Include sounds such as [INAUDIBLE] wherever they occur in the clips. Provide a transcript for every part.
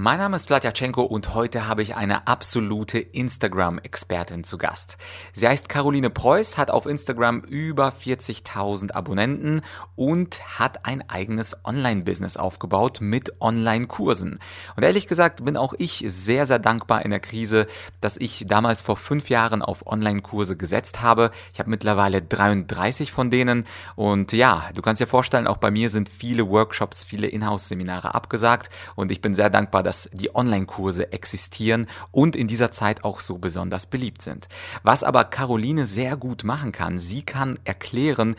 Mein Name ist Vladyachenko und heute habe ich eine absolute Instagram-Expertin zu Gast. Sie heißt Caroline Preuß, hat auf Instagram über 40.000 Abonnenten und hat ein eigenes Online-Business aufgebaut mit Online-Kursen. Und ehrlich gesagt bin auch ich sehr, sehr dankbar in der Krise, dass ich damals vor fünf Jahren auf Online-Kurse gesetzt habe. Ich habe mittlerweile 33 von denen und ja, du kannst dir vorstellen, auch bei mir sind viele Workshops, viele Inhouse-Seminare abgesagt und ich bin sehr dankbar, dass die Online-Kurse existieren und in dieser Zeit auch so besonders beliebt sind. Was aber Caroline sehr gut machen kann, sie kann erklären,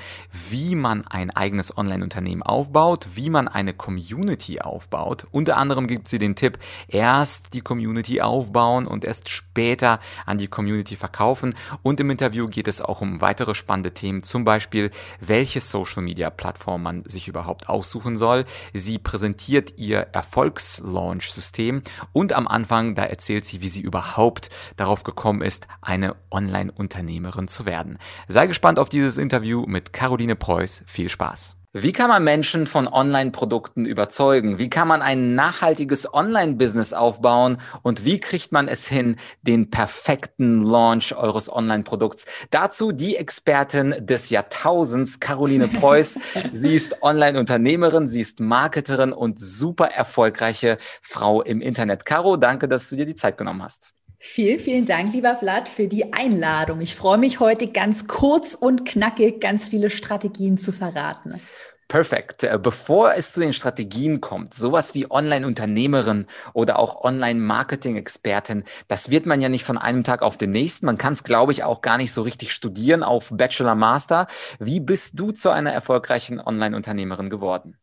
wie man ein eigenes Online-Unternehmen aufbaut, wie man eine Community aufbaut. Unter anderem gibt sie den Tipp, erst die Community aufbauen und erst später an die Community verkaufen. Und im Interview geht es auch um weitere spannende Themen, zum Beispiel, welche Social-Media-Plattform man sich überhaupt aussuchen soll. Sie präsentiert ihr Erfolgslaunch System. Und am Anfang, da erzählt sie, wie sie überhaupt darauf gekommen ist, eine Online-Unternehmerin zu werden. Sei gespannt auf dieses Interview mit Caroline Preuß. Viel Spaß. Wie kann man Menschen von Online-Produkten überzeugen? Wie kann man ein nachhaltiges Online-Business aufbauen? Und wie kriegt man es hin, den perfekten Launch eures Online-Produkts? Dazu die Expertin des Jahrtausends, Caroline [LAUGHS] Preuß. sie ist Online-Unternehmerin, sie ist Marketerin und super erfolgreiche Frau im Internet. Caro, danke, dass du dir die Zeit genommen hast. Vielen, vielen Dank, lieber Vlad, für die Einladung. Ich freue mich heute ganz kurz und knackig ganz viele Strategien zu verraten. Perfekt. Äh, bevor es zu den Strategien kommt, sowas wie Online-Unternehmerin oder auch Online-Marketing-Expertin, das wird man ja nicht von einem Tag auf den nächsten. Man kann es, glaube ich, auch gar nicht so richtig studieren auf Bachelor Master. Wie bist du zu einer erfolgreichen Online-Unternehmerin geworden?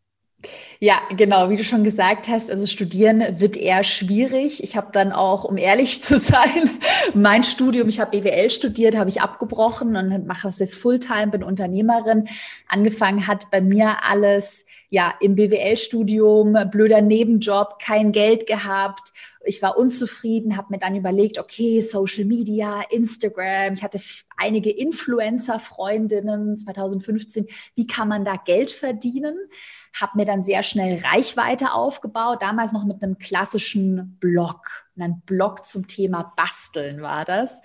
Ja, genau, wie du schon gesagt hast, also studieren wird eher schwierig. Ich habe dann auch, um ehrlich [LAUGHS] zu sein, mein Studium, ich habe BWL studiert, habe ich abgebrochen und mache das jetzt Fulltime, bin Unternehmerin. Angefangen hat bei mir alles ja im BWL-Studium, blöder Nebenjob, kein Geld gehabt. Ich war unzufrieden, habe mir dann überlegt, okay, Social Media, Instagram. Ich hatte einige Influencer-Freundinnen 2015. Wie kann man da Geld verdienen? Habe mir dann sehr schnell Reichweite aufgebaut, damals noch mit einem klassischen Blog. Ein Blog zum Thema Basteln war das.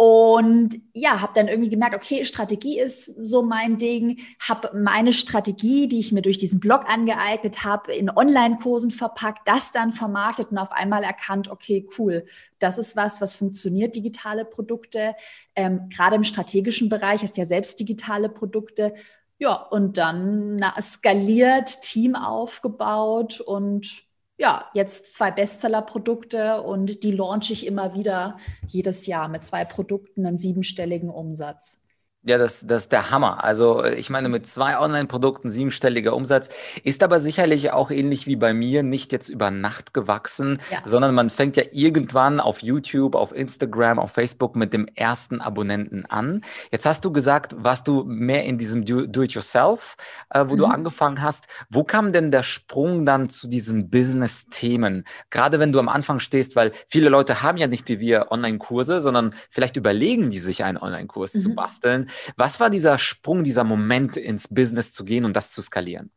Und ja, habe dann irgendwie gemerkt, okay, Strategie ist so mein Ding, habe meine Strategie, die ich mir durch diesen Blog angeeignet habe, in Online-Kursen verpackt, das dann vermarktet und auf einmal erkannt, okay, cool, das ist was, was funktioniert, digitale Produkte. Ähm, Gerade im strategischen Bereich ist ja selbst digitale Produkte. Ja, und dann na, skaliert, Team aufgebaut und ja, jetzt zwei Bestseller-Produkte und die launche ich immer wieder jedes Jahr mit zwei Produkten einen siebenstelligen Umsatz. Ja, das, das ist der Hammer. Also ich meine, mit zwei Online-Produkten siebenstelliger Umsatz ist aber sicherlich auch ähnlich wie bei mir nicht jetzt über Nacht gewachsen, ja. sondern man fängt ja irgendwann auf YouTube, auf Instagram, auf Facebook mit dem ersten Abonnenten an. Jetzt hast du gesagt, warst du mehr in diesem Do-it-yourself, äh, wo mhm. du angefangen hast. Wo kam denn der Sprung dann zu diesen Business-Themen? Gerade wenn du am Anfang stehst, weil viele Leute haben ja nicht wie wir Online-Kurse, sondern vielleicht überlegen die sich einen Online-Kurs mhm. zu basteln. Was war dieser Sprung, dieser Moment ins Business zu gehen und das zu skalieren?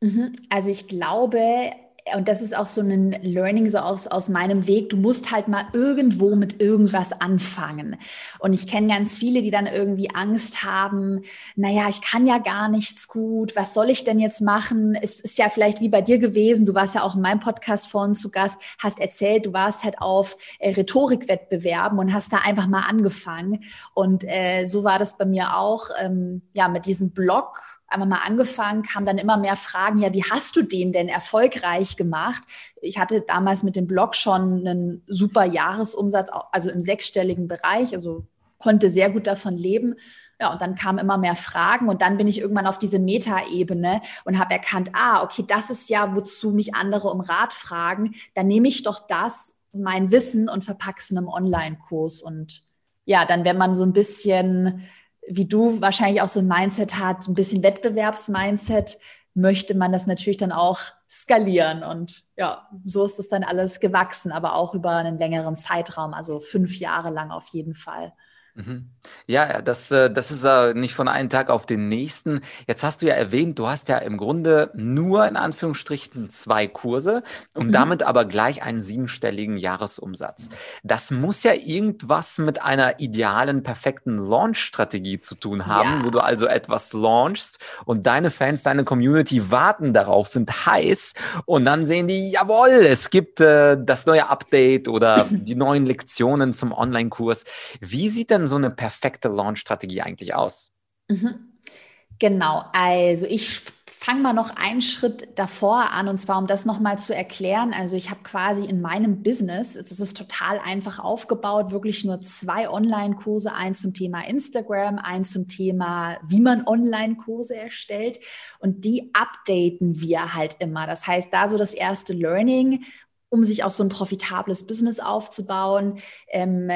Mhm. Also ich glaube, und das ist auch so ein Learning so aus, aus meinem Weg, du musst halt mal irgendwo mit irgendwas anfangen. Und ich kenne ganz viele, die dann irgendwie Angst haben, naja, ich kann ja gar nichts gut, was soll ich denn jetzt machen? Es ist ja vielleicht wie bei dir gewesen, du warst ja auch in meinem Podcast vorhin zu Gast, hast erzählt, du warst halt auf äh, Rhetorikwettbewerben und hast da einfach mal angefangen. Und äh, so war das bei mir auch, ähm, ja, mit diesem Blog einmal mal angefangen, kam dann immer mehr Fragen, ja, wie hast du den denn erfolgreich gemacht? Ich hatte damals mit dem Blog schon einen super Jahresumsatz, also im sechsstelligen Bereich, also konnte sehr gut davon leben. Ja, und dann kamen immer mehr Fragen und dann bin ich irgendwann auf diese Metaebene und habe erkannt, ah, okay, das ist ja, wozu mich andere um Rat fragen. Dann nehme ich doch das, mein Wissen und verpacke es in einem Online-Kurs. Und ja, dann, wenn man so ein bisschen wie du wahrscheinlich auch so ein Mindset hat, ein bisschen Wettbewerbsmindset, möchte man das natürlich dann auch skalieren. Und ja, so ist es dann alles gewachsen, aber auch über einen längeren Zeitraum, also fünf Jahre lang auf jeden Fall. Mhm. Ja, das, äh, das ist äh, nicht von einem Tag auf den nächsten. Jetzt hast du ja erwähnt, du hast ja im Grunde nur in Anführungsstrichen zwei Kurse und mhm. damit aber gleich einen siebenstelligen Jahresumsatz. Das muss ja irgendwas mit einer idealen, perfekten Launch-Strategie zu tun haben, ja. wo du also etwas launchst und deine Fans, deine Community warten darauf, sind heiß und dann sehen die, jawohl, es gibt äh, das neue Update oder [LAUGHS] die neuen Lektionen zum Online-Kurs. Wie sieht denn so eine perfekte Launch-Strategie eigentlich aus? Mhm. Genau, also ich fange mal noch einen Schritt davor an und zwar um das nochmal zu erklären. Also ich habe quasi in meinem Business, das ist total einfach aufgebaut, wirklich nur zwei Online-Kurse, ein zum Thema Instagram, ein zum Thema, wie man Online-Kurse erstellt und die updaten wir halt immer. Das heißt, da so das erste Learning, um sich auch so ein profitables Business aufzubauen. Ähm,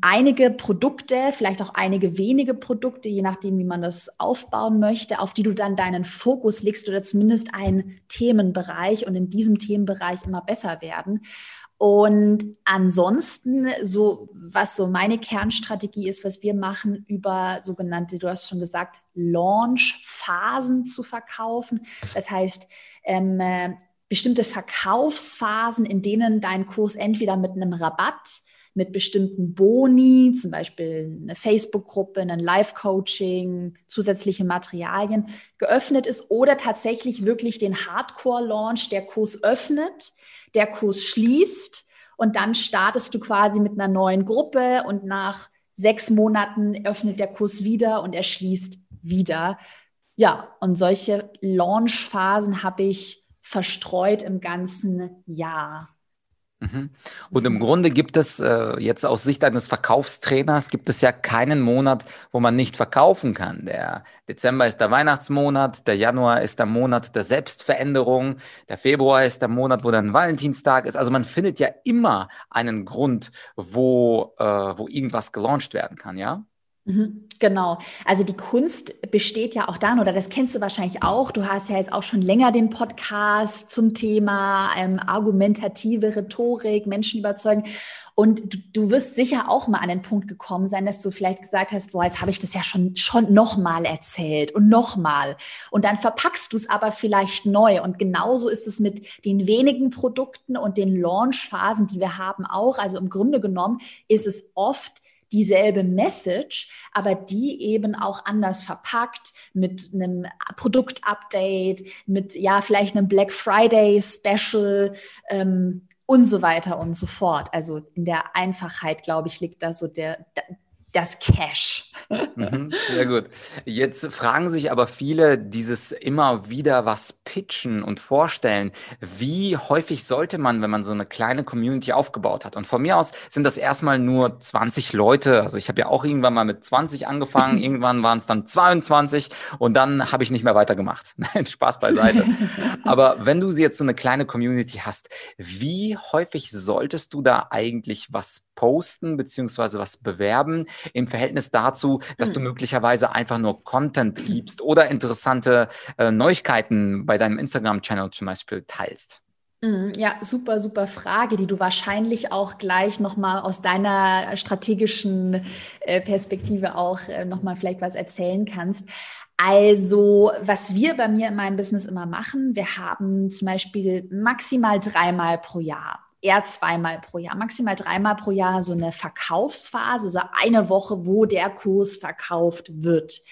einige Produkte, vielleicht auch einige wenige Produkte, je nachdem, wie man das aufbauen möchte, auf die du dann deinen Fokus legst oder zumindest einen Themenbereich und in diesem Themenbereich immer besser werden. Und ansonsten, so was so meine Kernstrategie ist, was wir machen, über sogenannte, du hast schon gesagt, Launch-Phasen zu verkaufen. Das heißt, ähm, äh, bestimmte Verkaufsphasen, in denen dein Kurs entweder mit einem Rabatt mit bestimmten Boni, zum Beispiel eine Facebook-Gruppe, ein Live-Coaching, zusätzliche Materialien geöffnet ist oder tatsächlich wirklich den Hardcore-Launch, der Kurs öffnet, der Kurs schließt und dann startest du quasi mit einer neuen Gruppe und nach sechs Monaten öffnet der Kurs wieder und er schließt wieder. Ja, und solche Launch-Phasen habe ich verstreut im ganzen Jahr. Mhm. Und im Grunde gibt es äh, jetzt aus Sicht eines Verkaufstrainers gibt es ja keinen Monat, wo man nicht verkaufen kann. Der Dezember ist der Weihnachtsmonat, der Januar ist der Monat der Selbstveränderung, der Februar ist der Monat, wo dann Valentinstag ist. Also man findet ja immer einen Grund, wo, äh, wo irgendwas gelauncht werden kann, ja? Mhm, genau. Also die Kunst besteht ja auch dann, oder das kennst du wahrscheinlich auch. Du hast ja jetzt auch schon länger den Podcast zum Thema ähm, argumentative Rhetorik, Menschen überzeugen. Und du, du, wirst sicher auch mal an den Punkt gekommen sein, dass du vielleicht gesagt hast, boah, jetzt habe ich das ja schon, schon nochmal erzählt und nochmal. Und dann verpackst du es aber vielleicht neu. Und genauso ist es mit den wenigen Produkten und den Launchphasen, die wir haben, auch. Also im Grunde genommen ist es oft dieselbe Message, aber die eben auch anders verpackt mit einem Produktupdate, mit ja vielleicht einem Black Friday Special ähm, und so weiter und so fort. Also in der Einfachheit, glaube ich, liegt da so der, das Cash. [LAUGHS] Mhm, sehr gut. Jetzt fragen sich aber viele dieses immer wieder was pitchen und vorstellen. Wie häufig sollte man, wenn man so eine kleine Community aufgebaut hat? Und von mir aus sind das erstmal nur 20 Leute. Also ich habe ja auch irgendwann mal mit 20 angefangen. [LAUGHS] irgendwann waren es dann 22 und dann habe ich nicht mehr weitergemacht. [LAUGHS] Nein, Spaß beiseite. aber wenn du jetzt so eine kleine Community hast, wie häufig solltest du da eigentlich was posten beziehungsweise was bewerben? Im Verhältnis dazu, dass du hm. möglicherweise einfach nur Content gibst oder interessante äh, Neuigkeiten bei deinem Instagram-Channel zum Beispiel teilst? Hm, ja, super, super Frage, die du wahrscheinlich auch gleich nochmal aus deiner strategischen äh, Perspektive auch äh, nochmal vielleicht was erzählen kannst. Also, was wir bei mir in meinem Business immer machen, wir haben zum Beispiel maximal dreimal pro Jahr eher zweimal pro Jahr, maximal dreimal pro Jahr so eine Verkaufsphase, also eine Woche, wo der Kurs verkauft wird.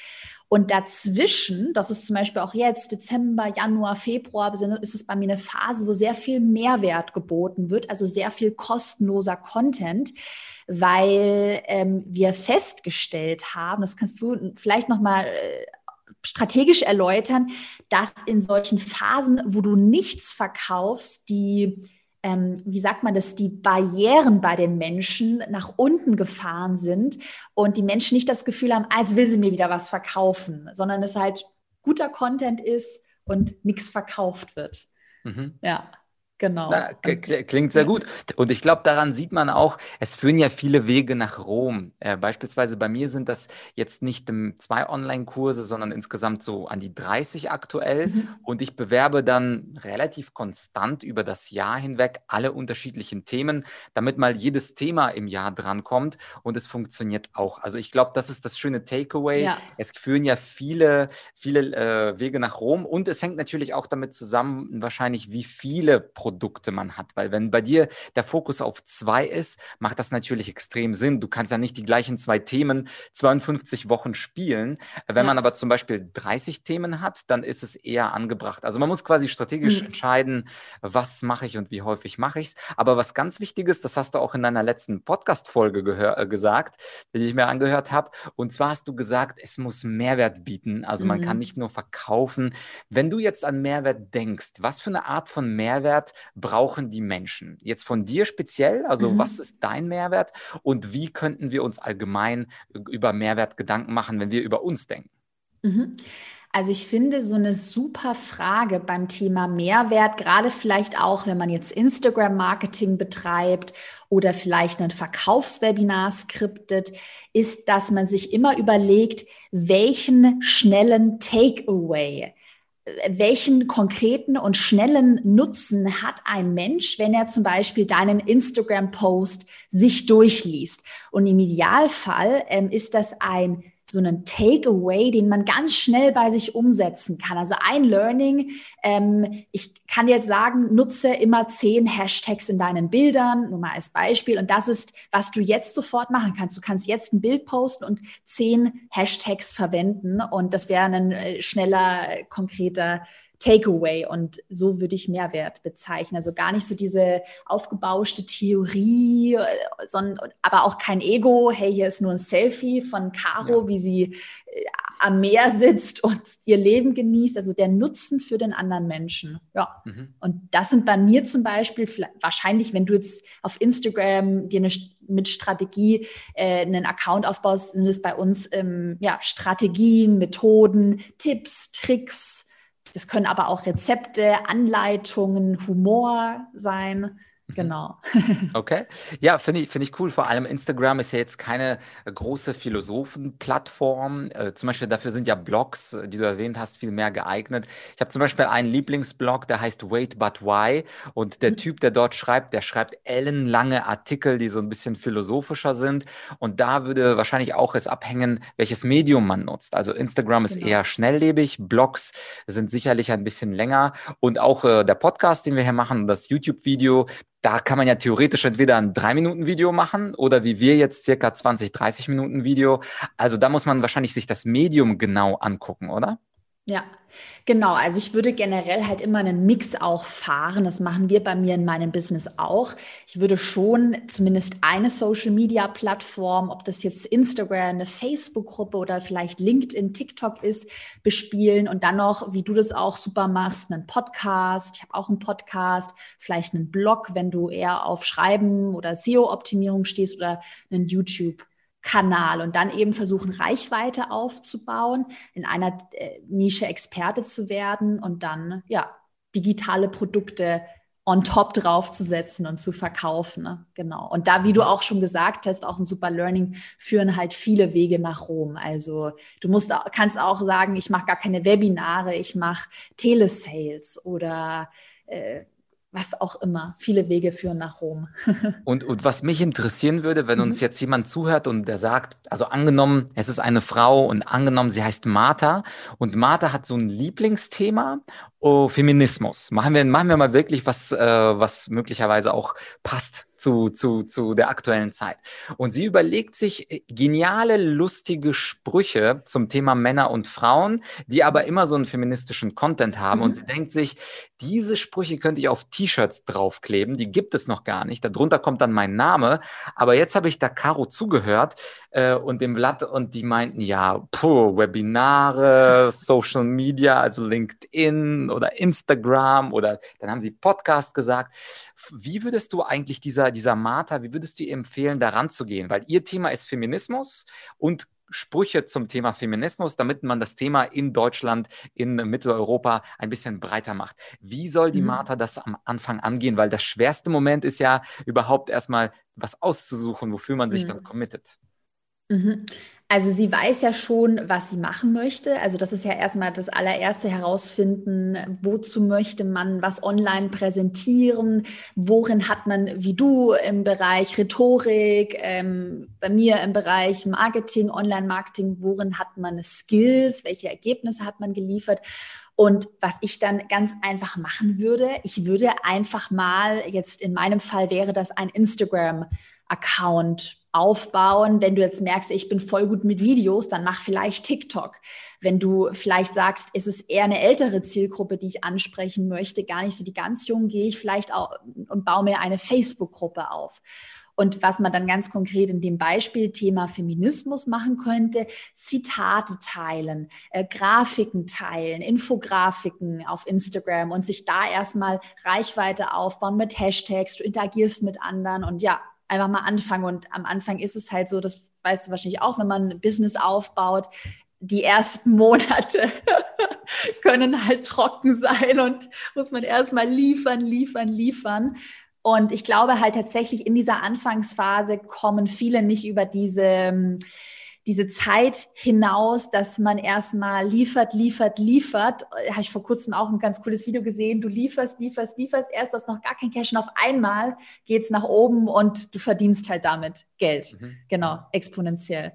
Und dazwischen, das ist zum Beispiel auch jetzt Dezember, Januar, Februar, ist es bei mir eine Phase, wo sehr viel Mehrwert geboten wird, also sehr viel kostenloser Content, weil ähm, wir festgestellt haben, das kannst du vielleicht noch mal äh, strategisch erläutern, dass in solchen Phasen, wo du nichts verkaufst, die ähm, wie sagt man das, die Barrieren bei den Menschen nach unten gefahren sind und die Menschen nicht das Gefühl haben, als will sie mir wieder was verkaufen, sondern es halt guter Content ist und nichts verkauft wird. Mhm. Ja. Genau. Na, klingt sehr gut. Und ich glaube, daran sieht man auch, es führen ja viele Wege nach Rom. Äh, beispielsweise bei mir sind das jetzt nicht ähm, zwei Online-Kurse, sondern insgesamt so an die 30 aktuell. Mhm. Und ich bewerbe dann relativ konstant über das Jahr hinweg alle unterschiedlichen Themen, damit mal jedes Thema im Jahr drankommt und es funktioniert auch. Also ich glaube, das ist das schöne Takeaway. Ja. Es führen ja viele, viele äh, Wege nach Rom und es hängt natürlich auch damit zusammen, wahrscheinlich, wie viele Produkte Produkte man hat. Weil wenn bei dir der Fokus auf zwei ist, macht das natürlich extrem Sinn. Du kannst ja nicht die gleichen zwei Themen 52 Wochen spielen. Wenn ja. man aber zum Beispiel 30 Themen hat, dann ist es eher angebracht. Also man muss quasi strategisch mhm. entscheiden, was mache ich und wie häufig mache ich es. Aber was ganz wichtig ist, das hast du auch in deiner letzten Podcast-Folge äh, gesagt, die ich mir angehört habe. Und zwar hast du gesagt, es muss Mehrwert bieten. Also mhm. man kann mhm. nicht nur verkaufen. Wenn du jetzt an Mehrwert denkst, was für eine Art von Mehrwert brauchen die Menschen? Jetzt von dir speziell, also mhm. was ist dein Mehrwert und wie könnten wir uns allgemein über Mehrwert Gedanken machen, wenn wir über uns denken? Mhm. Also ich finde so eine super Frage beim Thema Mehrwert, gerade vielleicht auch, wenn man jetzt Instagram-Marketing betreibt oder vielleicht ein Verkaufswebinar skriptet, ist, dass man sich immer überlegt, welchen schnellen Takeaway welchen konkreten und schnellen Nutzen hat ein Mensch, wenn er zum Beispiel deinen Instagram-Post sich durchliest? Und im Idealfall ähm, ist das ein so einen Takeaway, den man ganz schnell bei sich umsetzen kann. Also ein Learning, ähm, ich kann jetzt sagen, nutze immer zehn Hashtags in deinen Bildern, nur mal als Beispiel. Und das ist, was du jetzt sofort machen kannst. Du kannst jetzt ein Bild posten und zehn Hashtags verwenden. Und das wäre ein äh, schneller, konkreter Takeaway und so würde ich Mehrwert bezeichnen. Also gar nicht so diese aufgebauschte Theorie, äh, sondern aber auch kein Ego. Hey, hier ist nur ein Selfie von Caro, ja. wie sie äh, am Meer sitzt und ihr Leben genießt. Also der Nutzen für den anderen Menschen. Ja. Mhm. Und das sind bei mir zum Beispiel wahrscheinlich, wenn du jetzt auf Instagram dir eine mit Strategie äh, einen Account aufbaust, sind es bei uns ähm, ja, Strategien, Methoden, Tipps, Tricks, das können aber auch Rezepte, Anleitungen, Humor sein. Mhm. Genau. [LAUGHS] Okay. Ja, finde ich, find ich cool. Vor allem Instagram ist ja jetzt keine große Philosophenplattform. Äh, zum Beispiel dafür sind ja Blogs, äh, die du erwähnt hast, viel mehr geeignet. Ich habe zum Beispiel einen Lieblingsblog, der heißt Wait But Why. Und der mhm. Typ, der dort schreibt, der schreibt ellenlange Artikel, die so ein bisschen philosophischer sind. Und da würde wahrscheinlich auch es abhängen, welches Medium man nutzt. Also Instagram ist genau. eher schnelllebig, Blogs sind sicherlich ein bisschen länger. Und auch äh, der Podcast, den wir hier machen, das YouTube-Video, da kann man ja theoretisch entweder ein 3-Minuten-Video machen oder wie wir jetzt circa 20, 30 Minuten Video. Also da muss man wahrscheinlich sich das Medium genau angucken, oder? Ja, genau. Also ich würde generell halt immer einen Mix auch fahren. Das machen wir bei mir in meinem Business auch. Ich würde schon zumindest eine Social-Media-Plattform, ob das jetzt Instagram, eine Facebook-Gruppe oder vielleicht LinkedIn, TikTok ist, bespielen und dann noch, wie du das auch super machst, einen Podcast. Ich habe auch einen Podcast, vielleicht einen Blog, wenn du eher auf Schreiben oder SEO-Optimierung stehst oder einen YouTube. Kanal und dann eben versuchen, Reichweite aufzubauen, in einer äh, Nische Experte zu werden und dann ja digitale Produkte on top draufzusetzen und zu verkaufen. Ne? Genau. Und da, wie du auch schon gesagt hast, auch ein super Learning, führen halt viele Wege nach Rom. Also du musst, kannst auch sagen, ich mache gar keine Webinare, ich mache Telesales oder äh, was auch immer. Viele Wege führen nach Rom. [LAUGHS] und, und was mich interessieren würde, wenn uns mhm. jetzt jemand zuhört und der sagt, also angenommen, es ist eine Frau und angenommen, sie heißt Martha und Martha hat so ein Lieblingsthema, oh, Feminismus. Machen wir, machen wir mal wirklich was, äh, was möglicherweise auch passt zu, zu, zu der aktuellen Zeit. Und sie überlegt sich äh, geniale, lustige Sprüche zum Thema Männer und Frauen, die aber immer so einen feministischen Content haben. Mhm. Und sie denkt sich, diese Sprüche könnte ich auf T-Shirts draufkleben, die gibt es noch gar nicht. Darunter kommt dann mein Name. Aber jetzt habe ich da Caro zugehört äh, und dem Blatt und die meinten, ja, puh, Webinare, [LAUGHS] Social Media, also LinkedIn oder Instagram oder dann haben sie Podcast gesagt. Wie würdest du eigentlich dieser, dieser Martha, wie würdest du ihr empfehlen, daran zu gehen? Weil ihr Thema ist Feminismus und Sprüche zum Thema Feminismus, damit man das Thema in Deutschland, in Mitteleuropa ein bisschen breiter macht. Wie soll die mhm. Martha das am Anfang angehen? Weil das schwerste Moment ist ja überhaupt erstmal was auszusuchen, wofür man sich mhm. dann committet. Mhm. Also sie weiß ja schon, was sie machen möchte. Also das ist ja erstmal das allererste herausfinden, wozu möchte man was online präsentieren, worin hat man, wie du im Bereich Rhetorik, ähm, bei mir im Bereich Marketing, Online-Marketing, worin hat man Skills, welche Ergebnisse hat man geliefert. Und was ich dann ganz einfach machen würde, ich würde einfach mal, jetzt in meinem Fall wäre das ein Instagram-Account aufbauen. Wenn du jetzt merkst, ich bin voll gut mit Videos, dann mach vielleicht TikTok. Wenn du vielleicht sagst, es ist eher eine ältere Zielgruppe, die ich ansprechen möchte, gar nicht so die ganz jungen, gehe ich vielleicht auch und baue mir eine Facebook-Gruppe auf. Und was man dann ganz konkret in dem Beispiel Thema Feminismus machen könnte, Zitate teilen, äh, Grafiken teilen, Infografiken auf Instagram und sich da erstmal Reichweite aufbauen mit Hashtags, du interagierst mit anderen und ja, einfach mal anfangen. Und am Anfang ist es halt so, das weißt du wahrscheinlich auch, wenn man ein Business aufbaut, die ersten [LAUGHS] Monate [LAUGHS] können halt trocken sein und muss man erstmal liefern, liefern, liefern. Und ich glaube halt tatsächlich in dieser Anfangsphase kommen viele nicht über diese diese Zeit hinaus, dass man erstmal liefert, liefert, liefert. Habe ich vor kurzem auch ein ganz cooles Video gesehen. Du lieferst, lieferst, lieferst, erst hast noch gar kein Cash und auf einmal geht es nach oben und du verdienst halt damit Geld. Mhm. Genau, exponentiell.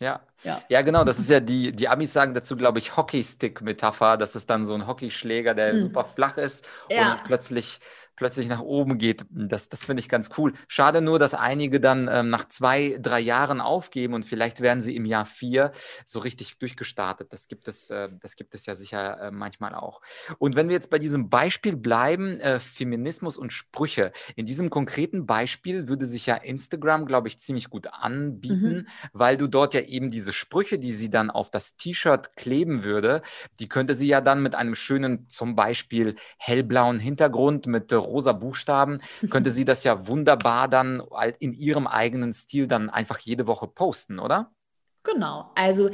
Ja. ja. Ja, genau. Das ist ja die, die Amis sagen dazu, glaube ich, Hockeystick-Metapher. Das ist dann so ein Hockeyschläger, der mhm. super flach ist ja. und plötzlich plötzlich nach oben geht. Das, das finde ich ganz cool. Schade nur, dass einige dann ähm, nach zwei, drei Jahren aufgeben und vielleicht werden sie im Jahr vier so richtig durchgestartet. Das gibt es, äh, das gibt es ja sicher äh, manchmal auch. Und wenn wir jetzt bei diesem Beispiel bleiben, äh, Feminismus und Sprüche. In diesem konkreten Beispiel würde sich ja Instagram, glaube ich, ziemlich gut anbieten, mhm. weil du dort ja eben diese Sprüche, die sie dann auf das T-Shirt kleben würde, die könnte sie ja dann mit einem schönen, zum Beispiel hellblauen Hintergrund mit rosa Buchstaben, könnte sie das ja wunderbar dann in ihrem eigenen Stil dann einfach jede Woche posten, oder? Genau. Also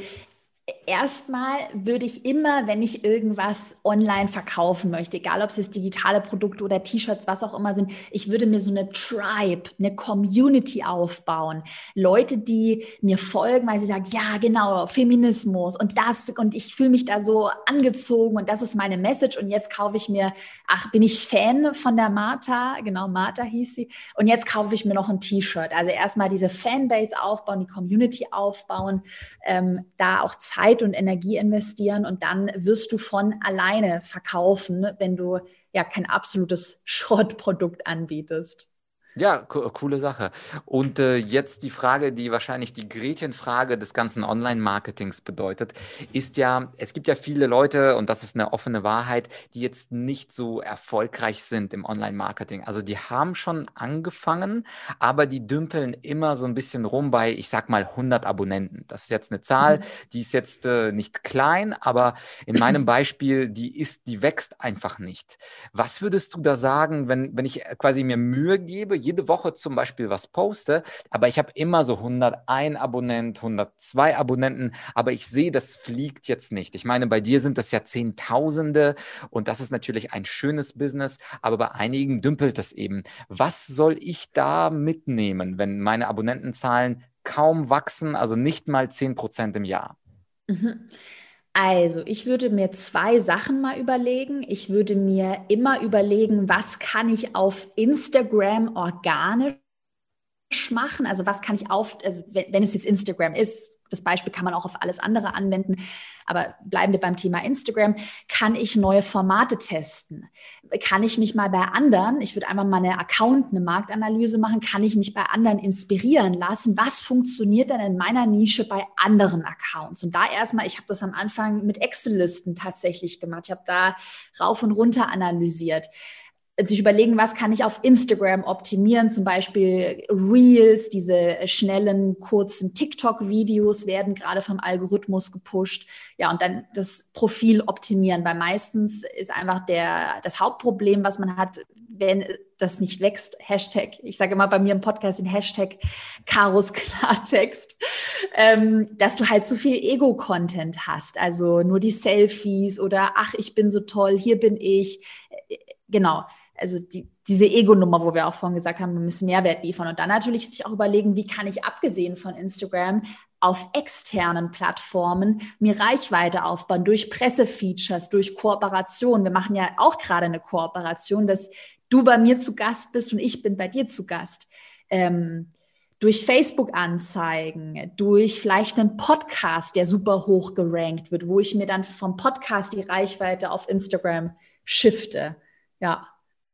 Erstmal würde ich immer, wenn ich irgendwas online verkaufen möchte, egal ob es jetzt digitale Produkte oder T-Shirts, was auch immer sind, ich würde mir so eine Tribe, eine Community aufbauen. Leute, die mir folgen, weil sie sagen, ja, genau, Feminismus und das und ich fühle mich da so angezogen und das ist meine Message und jetzt kaufe ich mir, ach, bin ich Fan von der Martha, genau, Martha hieß sie und jetzt kaufe ich mir noch ein T-Shirt. Also erstmal diese Fanbase aufbauen, die Community aufbauen, ähm, da auch zeigen, Zeit und Energie investieren und dann wirst du von alleine verkaufen, wenn du ja kein absolutes [LAUGHS] Schrottprodukt anbietest. Ja, co coole Sache. Und äh, jetzt die Frage, die wahrscheinlich die Gretchenfrage des ganzen Online-Marketings bedeutet, ist ja, es gibt ja viele Leute, und das ist eine offene Wahrheit, die jetzt nicht so erfolgreich sind im Online-Marketing. Also die haben schon angefangen, aber die dümpeln immer so ein bisschen rum bei, ich sag mal, 100 Abonnenten. Das ist jetzt eine Zahl, mhm. die ist jetzt äh, nicht klein, aber in meinem [LAUGHS] Beispiel, die ist, die wächst einfach nicht. Was würdest du da sagen, wenn, wenn ich quasi mir Mühe gebe, jede Woche zum Beispiel was poste, aber ich habe immer so 101 Abonnenten, 102 Abonnenten, aber ich sehe, das fliegt jetzt nicht. Ich meine, bei dir sind das ja Zehntausende und das ist natürlich ein schönes Business, aber bei einigen dümpelt es eben. Was soll ich da mitnehmen, wenn meine Abonnentenzahlen kaum wachsen, also nicht mal 10 Prozent im Jahr? Mhm. Also, ich würde mir zwei Sachen mal überlegen. Ich würde mir immer überlegen, was kann ich auf Instagram organisch machen? Also was kann ich auf, also wenn, wenn, es jetzt Instagram ist, das Beispiel kann man auch auf alles andere anwenden, aber bleiben wir beim Thema Instagram, kann ich neue Formate testen? Kann ich mich mal bei anderen, ich würde einfach mal eine Account, eine Marktanalyse machen, kann ich mich bei anderen inspirieren lassen? Was funktioniert denn in meiner Nische bei anderen Accounts? Und da erstmal, ich habe das am Anfang mit Excel-Listen tatsächlich gemacht. Ich habe da rauf und runter analysiert sich überlegen, was kann ich auf Instagram optimieren, zum Beispiel Reels, diese schnellen, kurzen TikTok-Videos werden gerade vom Algorithmus gepusht. Ja, und dann das Profil optimieren, weil meistens ist einfach der, das Hauptproblem, was man hat, wenn das nicht wächst, Hashtag, ich sage immer bei mir im Podcast den Hashtag Karos Klartext, ähm, dass du halt zu viel Ego-Content hast. Also nur die Selfies oder ach, ich bin so toll, hier bin ich. Äh, genau. Also die, diese Ego-Nummer, wo wir auch vorhin gesagt haben, wir müssen Mehrwert liefern. Und dann natürlich sich auch überlegen, wie kann ich abgesehen von Instagram auf externen Plattformen mir Reichweite aufbauen durch Pressefeatures, durch Kooperation. Wir machen ja auch gerade eine Kooperation, dass du bei mir zu Gast bist und ich bin bei dir zu Gast. Ähm, durch Facebook-Anzeigen, durch vielleicht einen Podcast, der super hoch gerankt wird, wo ich mir dann vom Podcast die Reichweite auf Instagram shifte. Ja.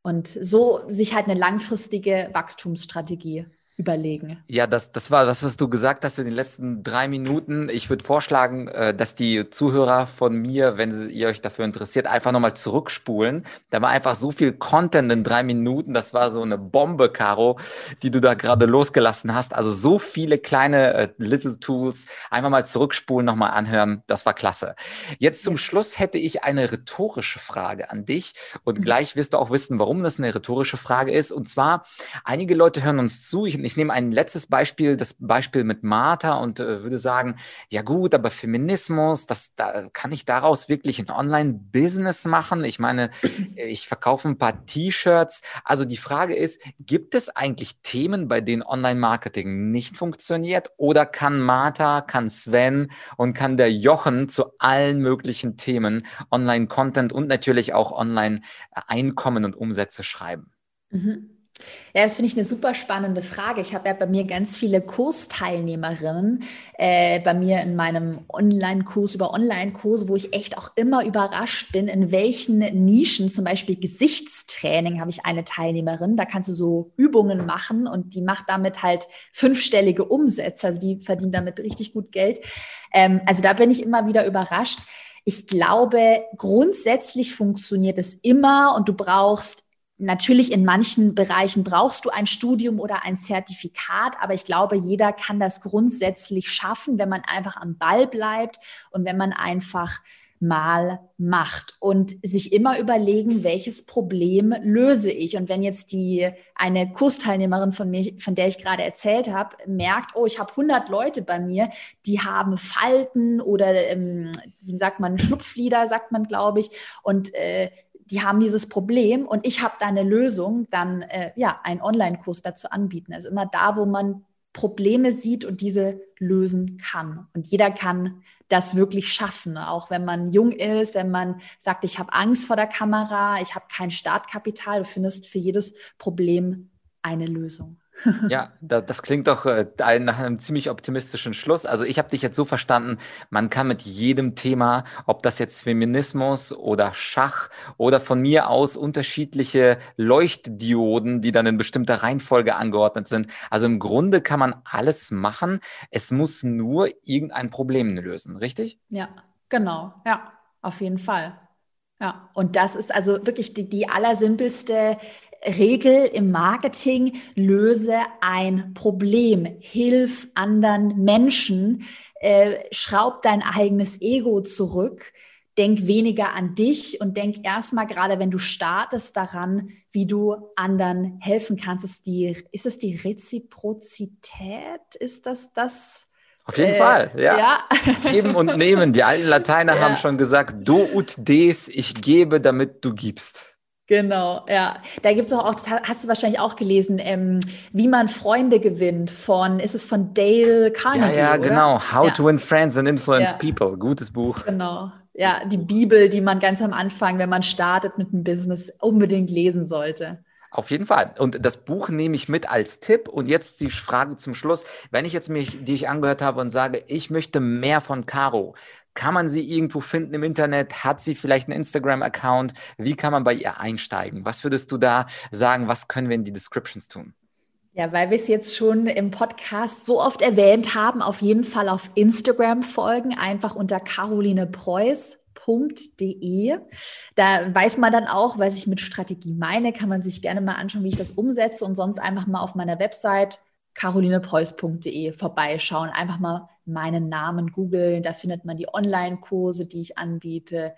Und so sich halt eine langfristige Wachstumsstrategie überlegen. Ja, das, das war das, was du gesagt hast in den letzten drei Minuten. Ich würde vorschlagen, äh, dass die Zuhörer von mir, wenn ihr euch dafür interessiert, einfach nochmal zurückspulen. Da war einfach so viel Content in drei Minuten. Das war so eine Bombe, Caro, die du da gerade losgelassen hast. Also so viele kleine äh, Little Tools. Einfach mal zurückspulen, nochmal anhören. Das war klasse. Jetzt zum yes. Schluss hätte ich eine rhetorische Frage an dich. Und mhm. gleich wirst du auch wissen, warum das eine rhetorische Frage ist. Und zwar, einige Leute hören uns zu. Ich ich nehme ein letztes Beispiel, das Beispiel mit Martha und äh, würde sagen, ja gut, aber Feminismus, das, da kann ich daraus wirklich ein Online-Business machen. Ich meine, ich verkaufe ein paar T-Shirts. Also die Frage ist, gibt es eigentlich Themen, bei denen Online-Marketing nicht funktioniert? Oder kann Martha, kann Sven und kann der Jochen zu allen möglichen Themen Online-Content und natürlich auch Online-Einkommen und Umsätze schreiben? Mhm. Ja, das finde ich eine super spannende Frage. Ich habe ja bei mir ganz viele Kursteilnehmerinnen, äh, bei mir in meinem Online-Kurs über Online-Kurse, wo ich echt auch immer überrascht bin, in welchen Nischen, zum Beispiel Gesichtstraining, habe ich eine Teilnehmerin. Da kannst du so Übungen machen und die macht damit halt fünfstellige Umsätze. Also die verdient damit richtig gut Geld. Ähm, also da bin ich immer wieder überrascht. Ich glaube, grundsätzlich funktioniert es immer und du brauchst Natürlich in manchen Bereichen brauchst du ein Studium oder ein Zertifikat, aber ich glaube, jeder kann das grundsätzlich schaffen, wenn man einfach am Ball bleibt und wenn man einfach mal macht und sich immer überlegen, welches Problem löse ich. Und wenn jetzt die eine Kursteilnehmerin von mir, von der ich gerade erzählt habe, merkt, oh, ich habe 100 Leute bei mir, die haben Falten oder ähm, wie sagt man Schlupflider, sagt man, glaube ich, und äh, die haben dieses Problem und ich habe da eine Lösung, dann äh, ja, einen Online-Kurs dazu anbieten. Also immer da, wo man Probleme sieht und diese lösen kann. Und jeder kann das wirklich schaffen, auch wenn man jung ist, wenn man sagt, ich habe Angst vor der Kamera, ich habe kein Startkapital, du findest für jedes Problem eine Lösung. Ja, das klingt doch äh, nach einem ziemlich optimistischen Schluss. Also ich habe dich jetzt so verstanden, man kann mit jedem Thema, ob das jetzt Feminismus oder Schach oder von mir aus unterschiedliche Leuchtdioden, die dann in bestimmter Reihenfolge angeordnet sind. Also im Grunde kann man alles machen. Es muss nur irgendein Problem lösen, richtig? Ja, genau. Ja, auf jeden Fall. Ja, und das ist also wirklich die, die allersimpelste Regel im Marketing, löse ein Problem, hilf anderen Menschen, äh, schraub dein eigenes Ego zurück, denk weniger an dich und denk erstmal gerade, wenn du startest, daran, wie du anderen helfen kannst. Ist, die, ist es die Reziprozität? Ist das das? Auf jeden äh, Fall, ja. ja. Geben und nehmen. Die alten Lateiner [LAUGHS] ja. haben schon gesagt, do ut des, ich gebe, damit du gibst. Genau, ja. Da gibt es auch, das hast du wahrscheinlich auch gelesen, ähm, wie man Freunde gewinnt von, ist es von Dale Carnegie? Ja, ja, oder? genau. How ja. to win friends and influence ja. people. Gutes Buch. Genau. Ja, die Bibel, die man ganz am Anfang, wenn man startet mit einem Business, unbedingt lesen sollte. Auf jeden Fall. Und das Buch nehme ich mit als Tipp. Und jetzt die Frage zum Schluss. Wenn ich jetzt mich, die ich angehört habe und sage, ich möchte mehr von Caro, kann man sie irgendwo finden im Internet? Hat sie vielleicht einen Instagram-Account? Wie kann man bei ihr einsteigen? Was würdest du da sagen? Was können wir in die Descriptions tun? Ja, weil wir es jetzt schon im Podcast so oft erwähnt haben, auf jeden Fall auf Instagram folgen, einfach unter carolinepreuß.de. Da weiß man dann auch, was ich mit Strategie meine, kann man sich gerne mal anschauen, wie ich das umsetze und sonst einfach mal auf meiner Website carolinepreuß.de vorbeischauen. Einfach mal meinen Namen googeln. Da findet man die Online-Kurse, die ich anbiete.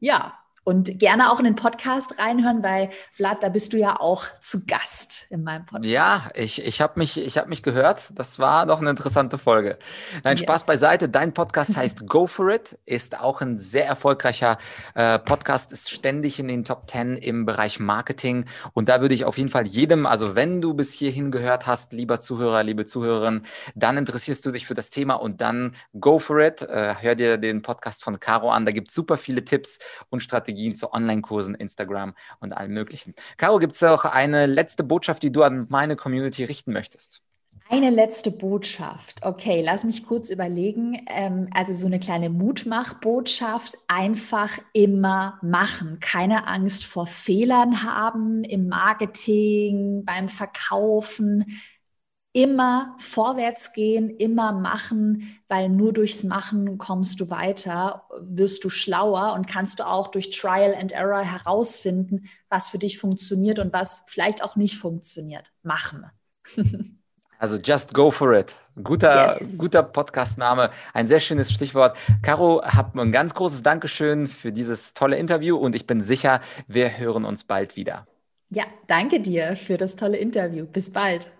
Ja, Und gerne auch in den Podcast reinhören, weil Vlad, da bist du ja auch zu Gast in meinem Podcast. Ja, ich, ich habe mich, hab mich gehört. Das war doch eine interessante Folge. Nein, yes. Spaß beiseite. Dein Podcast heißt Go For It, ist auch ein sehr erfolgreicher äh, Podcast, ist ständig in den Top 10 im Bereich Marketing. Und da würde ich auf jeden Fall jedem, also wenn du bis hierhin gehört hast, lieber Zuhörer, liebe Zuhörerin, dann interessierst du dich für das Thema und dann Go For It. Äh, hör dir den Podcast von Caro an. Da gibt es super viele Tipps und Strategien Strategien zu Online-Kursen, Instagram und allem Möglichen. Caro, gibt es auch eine letzte Botschaft, die du an meine Community richten möchtest? Eine letzte Botschaft. Okay, lass mich kurz überlegen. Ähm, also so eine kleine Mutmachbotschaft. Einfach immer machen. Keine Angst vor Fehlern haben im Marketing, beim Verkaufen immer vorwärts gehen, immer machen, weil nur durchs Machen kommst du weiter, wirst du schlauer und kannst du auch durch Trial and Error herausfinden, was für dich funktioniert und was vielleicht auch nicht funktioniert. Machen. [LAUGHS] Also just go for it. Guter, yes. guter Podcast-Name, ein sehr schönes Stichwort. Caro, hab ein ganz großes Dankeschön für dieses tolle Interview und ich bin sicher, wir hören uns bald wieder. Ja, danke dir für das tolle Interview. Bis bald.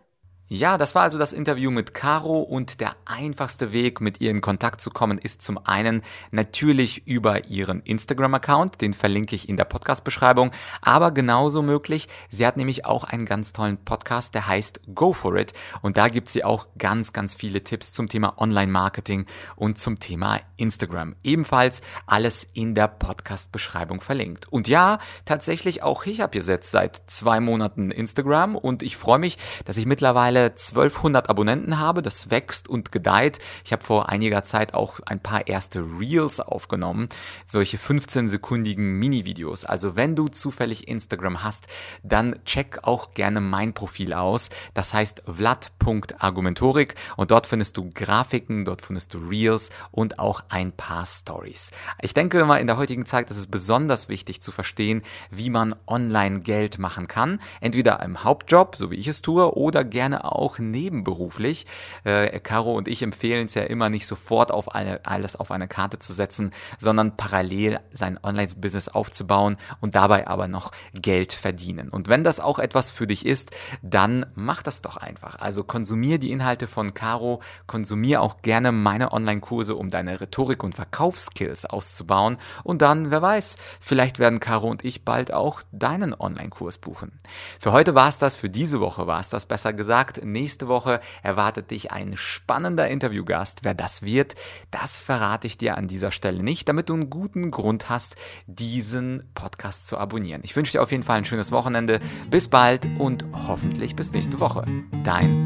Ja, das war also das Interview mit Caro und der einfachste Weg, mit ihr in Kontakt zu kommen, ist zum einen natürlich über ihren Instagram-Account, den verlinke ich in der Podcast-Beschreibung, aber genauso möglich, sie hat nämlich auch einen ganz tollen Podcast, der heißt Go For It und da gibt sie auch ganz, ganz viele Tipps zum Thema Online-Marketing und zum Thema Instagram. Ebenfalls alles in der Podcast-Beschreibung verlinkt. Und ja, tatsächlich auch ich habe jetzt seit zwei Monaten Instagram und ich freue mich, dass ich mittlerweile mittlerweile 1200 Abonnenten habe. Das wächst und gedeiht. Ich habe vor einiger Zeit auch ein paar erste Reels aufgenommen. Solche 15-sekundigen Mini-Videos. Also wenn du zufällig Instagram hast, dann check auch gerne mein Profil aus. Das heißt vlad.argumentorik und dort findest du Grafiken, dort findest du Reels und auch ein paar Stories. Ich denke mal, in der heutigen Zeit ist es besonders wichtig zu verstehen, wie man online Geld machen kann. Entweder im Hauptjob, so wie ich es tue, oder gerne auch nebenberuflich. Äh, Caro und ich empfehlen es ja immer nicht sofort auf eine, alles auf eine Karte zu setzen, sondern parallel sein Online-Business aufzubauen und dabei aber noch Geld verdienen. Und wenn das auch etwas für dich ist, dann mach das doch einfach. Also konsumier die Inhalte von Caro, konsumier auch gerne meine Online-Kurse, um deine Rhetorik und Verkaufsskills auszubauen. Und dann, wer weiß, vielleicht werden Caro und ich bald auch deinen Online-Kurs buchen. Für heute war es das, für diese Woche war es das besser gesagt nächste Woche erwartet dich ein spannender Interviewgast. Wer das wird, das verrate ich dir an dieser Stelle nicht, damit du einen guten Grund hast, diesen Podcast zu abonnieren. Ich wünsche dir auf jeden Fall ein schönes Wochenende. Bis bald und hoffentlich bis nächste Woche. Dein